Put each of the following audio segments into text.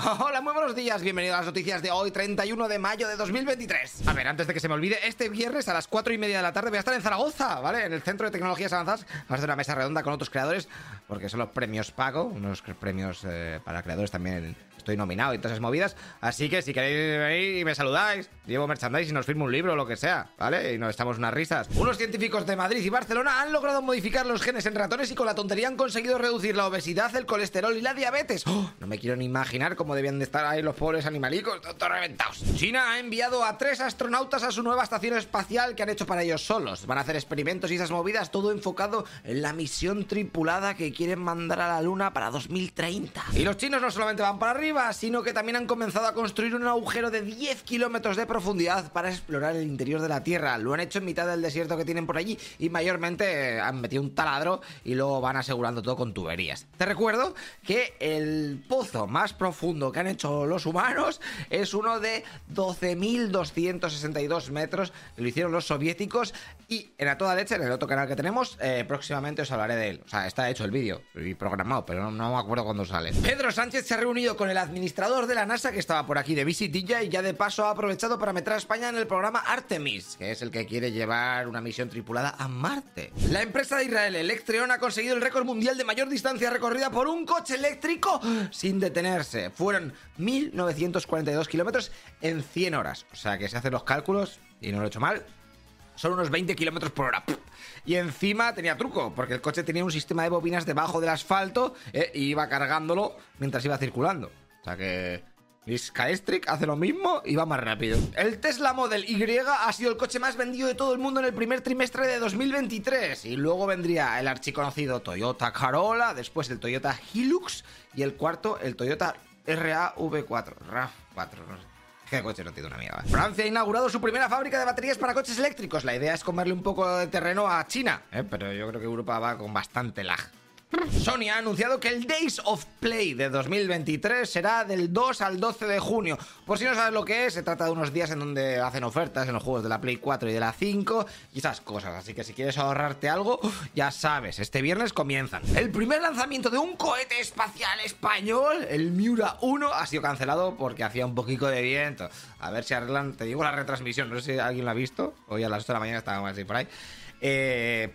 Hola, muy buenos días, bienvenido a las noticias de hoy, 31 de mayo de 2023. A ver, antes de que se me olvide, este viernes a las 4 y media de la tarde voy a estar en Zaragoza, ¿vale? En el Centro de Tecnologías Avanzadas. Vamos a hacer una mesa redonda con otros creadores, porque son los premios Pago, unos premios eh, para creadores también estoy nominado y todas esas movidas. Así que si queréis venir y me saludáis, llevo merchandise y nos firmo un libro o lo que sea, ¿vale? Y nos estamos unas risas. Unos científicos de Madrid y Barcelona han logrado modificar los genes en ratones y con la tontería han conseguido reducir la obesidad, el colesterol y la diabetes. ¡Oh! no me quiero ni imaginar cómo debían de estar ahí los pobres animalicos, todos reventados. China ha enviado a tres astronautas a su nueva estación espacial que han hecho para ellos solos. Van a hacer experimentos y esas movidas, todo enfocado en la misión tripulada que quieren mandar a la Luna para 2030. Y los chinos no solamente van para arriba, sino que también han comenzado a construir un agujero de 10 kilómetros de profundidad para explorar el interior de la Tierra. Lo han hecho en mitad del desierto que tienen por allí y mayormente eh, han metido un taladro y luego van asegurando todo con tuberías. Te recuerdo que el pozo más profundo que han hecho los humanos es uno de 12.262 metros, lo hicieron los soviéticos y en A Toda Leche, en el otro canal que tenemos, eh, próximamente os hablaré de él. O sea, está hecho el vídeo y programado, pero no, no me acuerdo cuándo sale. Pedro Sánchez se ha reunido con el administrador de la NASA que estaba por aquí de visitilla y ya de paso ha aprovechado para meter a España en el programa Artemis, que es el que quiere llevar una misión tripulada a Marte. La empresa de Israel Electreon ha conseguido el récord mundial de mayor distancia recorrida por un coche eléctrico sin detenerse. Fueron 1942 kilómetros en 100 horas. O sea que se hacen los cálculos, y no lo he hecho mal, son unos 20 kilómetros por hora. Y encima tenía truco, porque el coche tenía un sistema de bobinas debajo del asfalto eh, y iba cargándolo mientras iba circulando. O sea que Skystrick hace lo mismo y va más rápido. El Tesla Model Y ha sido el coche más vendido de todo el mundo en el primer trimestre de 2023. Y luego vendría el archiconocido Toyota Corolla, después el Toyota Hilux y el cuarto el Toyota RAV4. RAV4, no sé. ¿Qué coche no tiene una mierda? Francia ha inaugurado su primera fábrica de baterías para coches eléctricos. La idea es comerle un poco de terreno a China, ¿eh? pero yo creo que Europa va con bastante lag. Sony ha anunciado que el Days of Play de 2023 será del 2 al 12 de junio. Por si no sabes lo que es, se trata de unos días en donde hacen ofertas en los juegos de la Play 4 y de la 5 y esas cosas. Así que si quieres ahorrarte algo, ya sabes, este viernes comienzan. El primer lanzamiento de un cohete espacial español, el Miura 1, ha sido cancelado porque hacía un poquito de viento. A ver si arreglan, te digo la retransmisión, no sé si alguien lo ha visto. Hoy a las 8 de la mañana estábamos así por ahí. Eh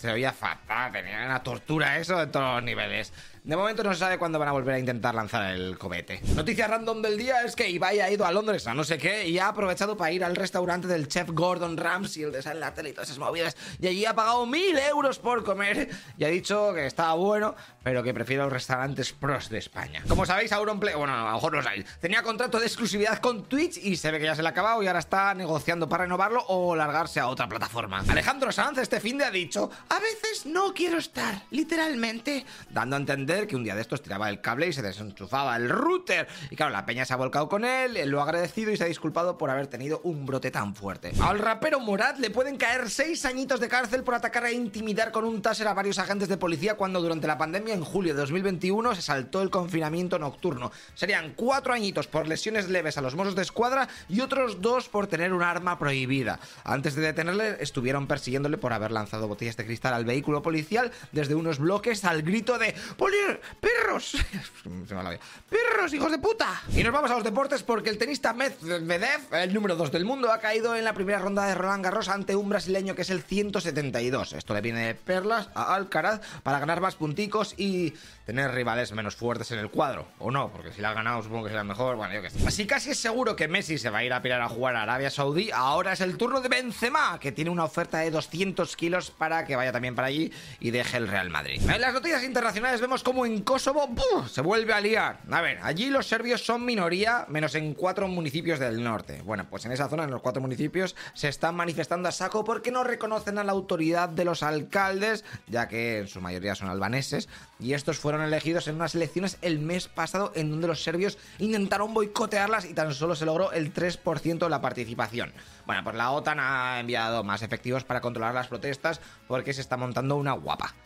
se oía fatal, tenía una tortura eso de todos los niveles. De momento no se sabe cuándo van a volver a intentar lanzar el comete. Noticia random del día es que Ibai ha ido a Londres a no sé qué y ha aprovechado para ir al restaurante del chef Gordon Ramsay, el de San la y todas esas movidas. Y allí ha pagado mil euros por comer y ha dicho que estaba bueno, pero que prefiere los restaurantes pros de España. Como sabéis, Auronplay, bueno, a lo mejor no sabéis, tenía contrato de exclusividad con Twitch y se ve que ya se le ha acabado y ahora está negociando para renovarlo o largarse a otra plataforma. Alejandro Sanz este fin de ha dicho, a veces no quiero estar, literalmente, dando a entender que un día de estos tiraba el cable y se desenchufaba el router. Y claro, la peña se ha volcado con él, él lo ha agradecido y se ha disculpado por haber tenido un brote tan fuerte. Al rapero Morat le pueden caer seis añitos de cárcel por atacar e intimidar con un taser a varios agentes de policía cuando durante la pandemia en julio de 2021 se saltó el confinamiento nocturno. Serían cuatro añitos por lesiones leves a los mozos de escuadra y otros dos por tener un arma prohibida. Antes de detenerle, estuvieron persiguiéndole por haber lanzado botellas de cristal al vehículo policial desde unos bloques al grito de ¡Poli ¡Perros! ¡Perros, hijos de puta! Y nos vamos a los deportes porque el tenista Medvedev, el número 2 del mundo, ha caído en la primera ronda de Roland Garros ante un brasileño que es el 172. Esto le viene de perlas a Alcaraz para ganar más punticos y tener rivales menos fuertes en el cuadro. O no, porque si la ha ganado supongo que será mejor. Bueno, yo qué sé. Así casi es seguro que Messi se va a ir a pirar a jugar a Arabia Saudí. Ahora es el turno de Benzema, que tiene una oferta de 200 kilos para que vaya también para allí y deje el Real Madrid. En las noticias internacionales vemos como en Kosovo se vuelve a liar. A ver, allí los serbios son minoría, menos en cuatro municipios del norte. Bueno, pues en esa zona, en los cuatro municipios, se están manifestando a saco porque no reconocen a la autoridad de los alcaldes, ya que en su mayoría son albaneses, y estos fueron elegidos en unas elecciones el mes pasado en donde los serbios intentaron boicotearlas y tan solo se logró el 3% de la participación. Bueno, pues la OTAN ha enviado más efectivos para controlar las protestas porque se está montando una guapa.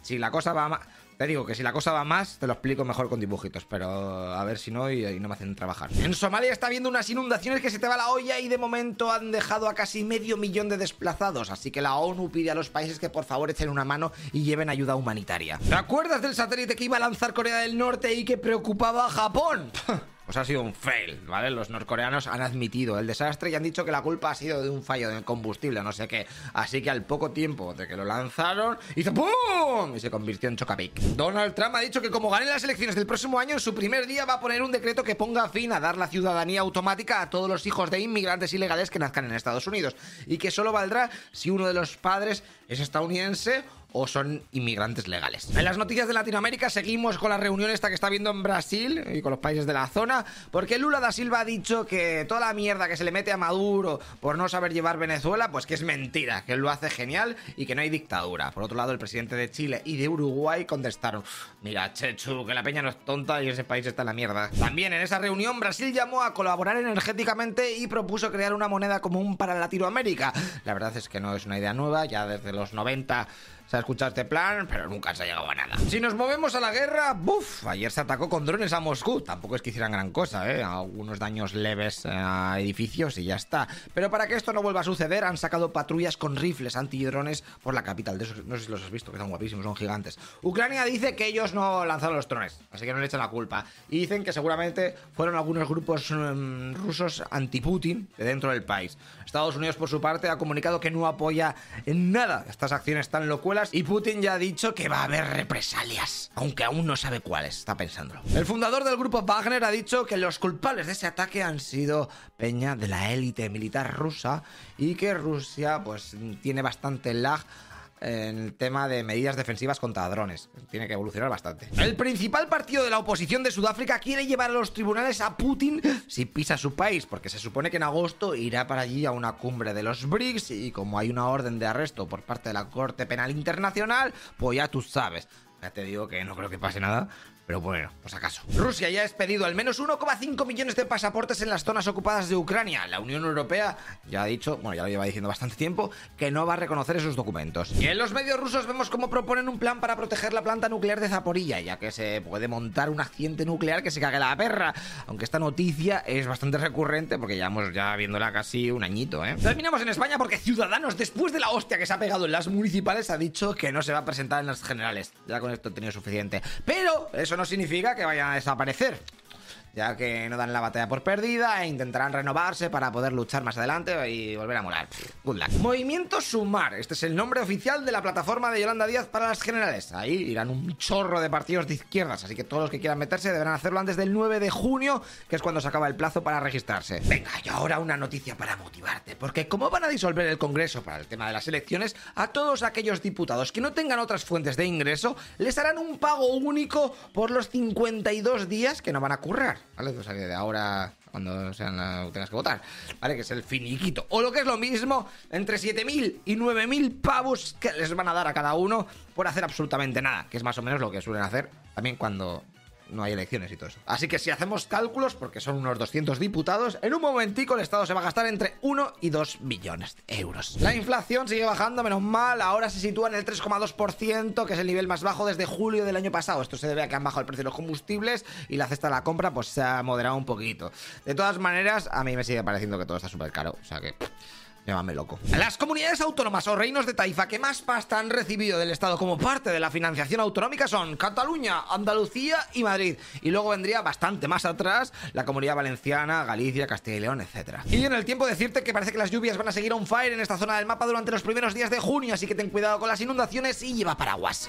Si la cosa va te digo que si la cosa va más, te lo explico mejor con dibujitos, pero a ver si no y, no me hacen trabajar. En Somalia está habiendo unas inundaciones que se te va la olla y de momento han dejado a casi medio millón de desplazados, así que la ONU pide a los países que por favor echen una mano y lleven ayuda humanitaria. ¿Te acuerdas del satélite que iba a lanzar Corea del Norte y que preocupaba a Japón? pues ha sido un fail, ¿vale? Los norcoreanos han admitido el desastre y han dicho que la culpa ha sido de un fallo de combustible, no sé qué. Así que al poco tiempo de que lo lanzaron, hizo ¡pum! Y se convirtió en Chocapic. Donald Trump ha dicho que como gane las elecciones del próximo año, en su primer día va a poner un decreto que ponga fin a dar la ciudadanía automática a todos los hijos de inmigrantes ilegales que nazcan en Estados Unidos. Y que solo valdrá si uno de los padres es estadounidense o son inmigrantes legales. En las noticias de Latinoamérica seguimos con la reunión esta que está viendo en Brasil y con los países de la zona, porque Lula da Silva ha dicho que toda la mierda que se le mete a Maduro por no saber llevar Venezuela, pues que es mentira, que él lo hace genial y que no hay dictadura. Por otro lado, el presidente de Chile y de Uruguay contestaron, mira, Chechu, que la peña no es tonta y ese país está en la mierda. También en esa reunión Brasil llamó a colaborar energéticamente y propuso crear una moneda común para Latinoamérica. La verdad es que no es una idea nueva, ya desde los 90 se ha escuchado este plan, pero nunca se ha llegado a nada. Si nos movemos a la guerra, ¡buf! Ayer se atacó con drones a Moscú. Tampoco es que hicieran gran cosa, ¿eh? Algunos daños leves a edificios y ya está. Pero para que esto no vuelva a suceder, han sacado patrullas con rifles antidrones por la capital. De esos, no sé si los has visto, que son guapísimos, son gigantes. Ucrania dice que ellos no lanzaron los drones, así que no le echan la culpa. Y dicen que seguramente fueron algunos grupos um, rusos anti-Putin de dentro del país. Estados Unidos, por su parte, ha comunicado que no apoya en nada estas acciones tan y Putin ya ha dicho que va a haber represalias, aunque aún no sabe cuáles, está pensándolo. El fundador del grupo Wagner ha dicho que los culpables de ese ataque han sido peña de la élite militar rusa y que Rusia pues tiene bastante lag en el tema de medidas defensivas contra drones. Tiene que evolucionar bastante. El principal partido de la oposición de Sudáfrica quiere llevar a los tribunales a Putin si pisa su país, porque se supone que en agosto irá para allí a una cumbre de los BRICS y como hay una orden de arresto por parte de la Corte Penal Internacional, pues ya tú sabes. Ya te digo que no creo que pase nada, pero bueno, pues acaso. Rusia ya ha expedido al menos 1,5 millones de pasaportes en las zonas ocupadas de Ucrania. La Unión Europea ya ha dicho, bueno, ya lo lleva diciendo bastante tiempo, que no va a reconocer esos documentos. Y en los medios rusos vemos cómo proponen un plan para proteger la planta nuclear de Zaporilla, ya que se puede montar un accidente nuclear que se cague la perra. Aunque esta noticia es bastante recurrente porque llevamos ya viéndola casi un añito, ¿eh? Terminamos en España porque Ciudadanos, después de la hostia que se ha pegado en las municipales, ha dicho que no se va a presentar en las generales. Ya con esto he tenido suficiente. Pero eso no significa que vayan a desaparecer ya que no dan la batalla por perdida e intentarán renovarse para poder luchar más adelante y volver a molar. Good luck. Movimiento Sumar, este es el nombre oficial de la plataforma de Yolanda Díaz para las generales. Ahí irán un chorro de partidos de izquierdas, así que todos los que quieran meterse deberán hacerlo antes del 9 de junio, que es cuando se acaba el plazo para registrarse. Venga, y ahora una noticia para motivarte, porque como van a disolver el Congreso para el tema de las elecciones, a todos aquellos diputados que no tengan otras fuentes de ingreso, les harán un pago único por los 52 días que no van a currar. ¿Vale? O sea, que de ahora, cuando sean la, tengas que votar, ¿vale? Que es el finiquito. O lo que es lo mismo, entre 7.000 y 9.000 pavos que les van a dar a cada uno por hacer absolutamente nada, que es más o menos lo que suelen hacer también cuando no hay elecciones y todo eso. Así que si hacemos cálculos, porque son unos 200 diputados, en un momentico el Estado se va a gastar entre 1 y 2 billones de euros. La inflación sigue bajando, menos mal, ahora se sitúa en el 3,2%, que es el nivel más bajo desde julio del año pasado. Esto se debe a que han bajado el precio de los combustibles y la cesta de la compra pues se ha moderado un poquito. De todas maneras, a mí me sigue pareciendo que todo está súper caro, o sea que... Llámame loco. Las comunidades autónomas o reinos de taifa que más pasta han recibido del Estado como parte de la financiación autonómica son Cataluña, Andalucía y Madrid. Y luego vendría bastante más atrás la comunidad valenciana, Galicia, Castilla y León, etc. Y en el tiempo decirte que parece que las lluvias van a seguir on fire en esta zona del mapa durante los primeros días de junio, así que ten cuidado con las inundaciones y lleva paraguas.